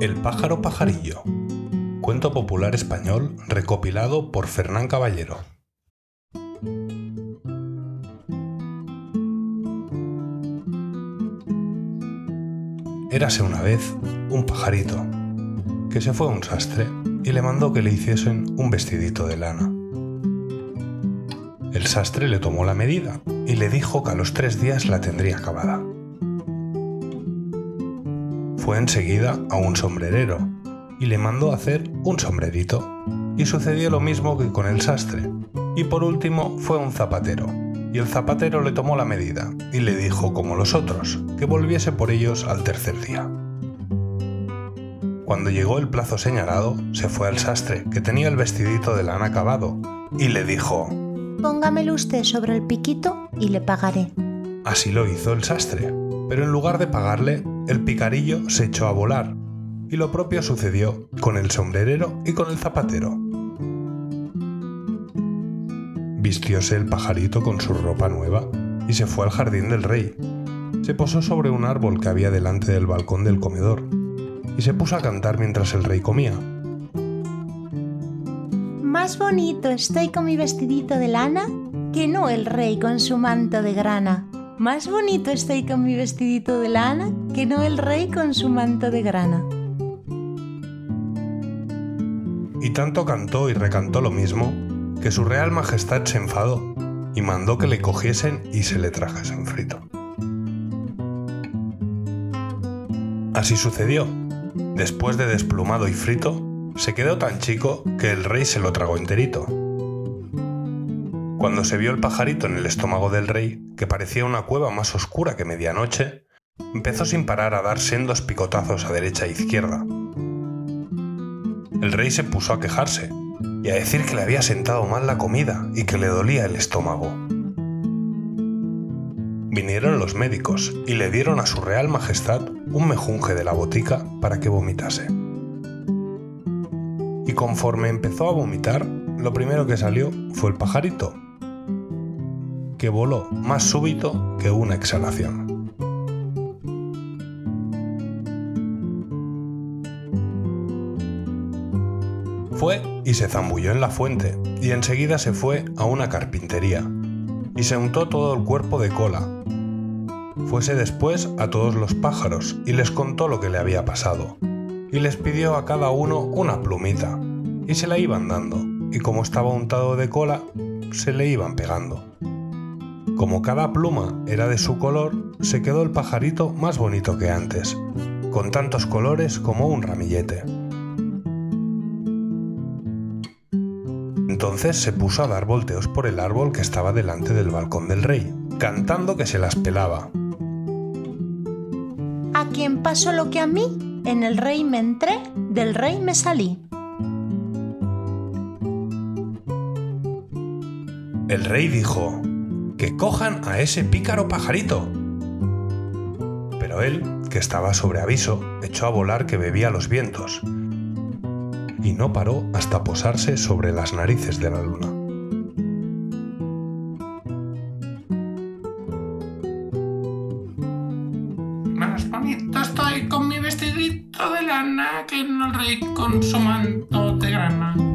El pájaro pajarillo. Cuento popular español recopilado por Fernán Caballero. Érase una vez un pajarito que se fue a un sastre y le mandó que le hiciesen un vestidito de lana. El sastre le tomó la medida y le dijo que a los tres días la tendría acabada. Fue enseguida a un sombrerero y le mandó hacer un sombrerito. Y sucedió lo mismo que con el sastre. Y por último fue un zapatero. Y el zapatero le tomó la medida y le dijo, como los otros, que volviese por ellos al tercer día. Cuando llegó el plazo señalado, se fue al sastre, que tenía el vestidito de lana acabado, y le dijo, Póngamelo usted sobre el piquito y le pagaré. Así lo hizo el sastre, pero en lugar de pagarle, el picarillo se echó a volar, y lo propio sucedió con el sombrerero y con el zapatero. Vistióse el pajarito con su ropa nueva y se fue al jardín del rey. Se posó sobre un árbol que había delante del balcón del comedor y se puso a cantar mientras el rey comía. Más bonito estoy con mi vestidito de lana que no el rey con su manto de grana. Más bonito estoy con mi vestidito de lana que no el rey con su manto de grana. Y tanto cantó y recantó lo mismo, que su real majestad se enfadó y mandó que le cogiesen y se le trajesen frito. Así sucedió. Después de desplumado y frito, se quedó tan chico que el rey se lo tragó enterito. Cuando se vio el pajarito en el estómago del rey, que parecía una cueva más oscura que medianoche, empezó sin parar a dar sendos picotazos a derecha e izquierda. El rey se puso a quejarse y a decir que le había sentado mal la comida y que le dolía el estómago. Vinieron los médicos y le dieron a su real majestad un mejunje de la botica para que vomitase. Y conforme empezó a vomitar, lo primero que salió fue el pajarito, que voló más súbito que una exhalación. Fue y se zambulló en la fuente y enseguida se fue a una carpintería y se untó todo el cuerpo de cola. Fuese después a todos los pájaros y les contó lo que le había pasado y les pidió a cada uno una plumita y se la iban dando y como estaba untado de cola se le iban pegando. Como cada pluma era de su color, se quedó el pajarito más bonito que antes, con tantos colores como un ramillete. Entonces se puso a dar volteos por el árbol que estaba delante del balcón del rey, cantando que se las pelaba. A quien pasó lo que a mí, en el rey me entré, del rey me salí. El rey dijo, que cojan a ese pícaro pajarito. Pero él, que estaba sobre aviso, echó a volar que bebía los vientos, y no paró hasta posarse sobre las narices de la luna. Bonito estoy con mi vestidito de lana que no el rey con su manto de grana.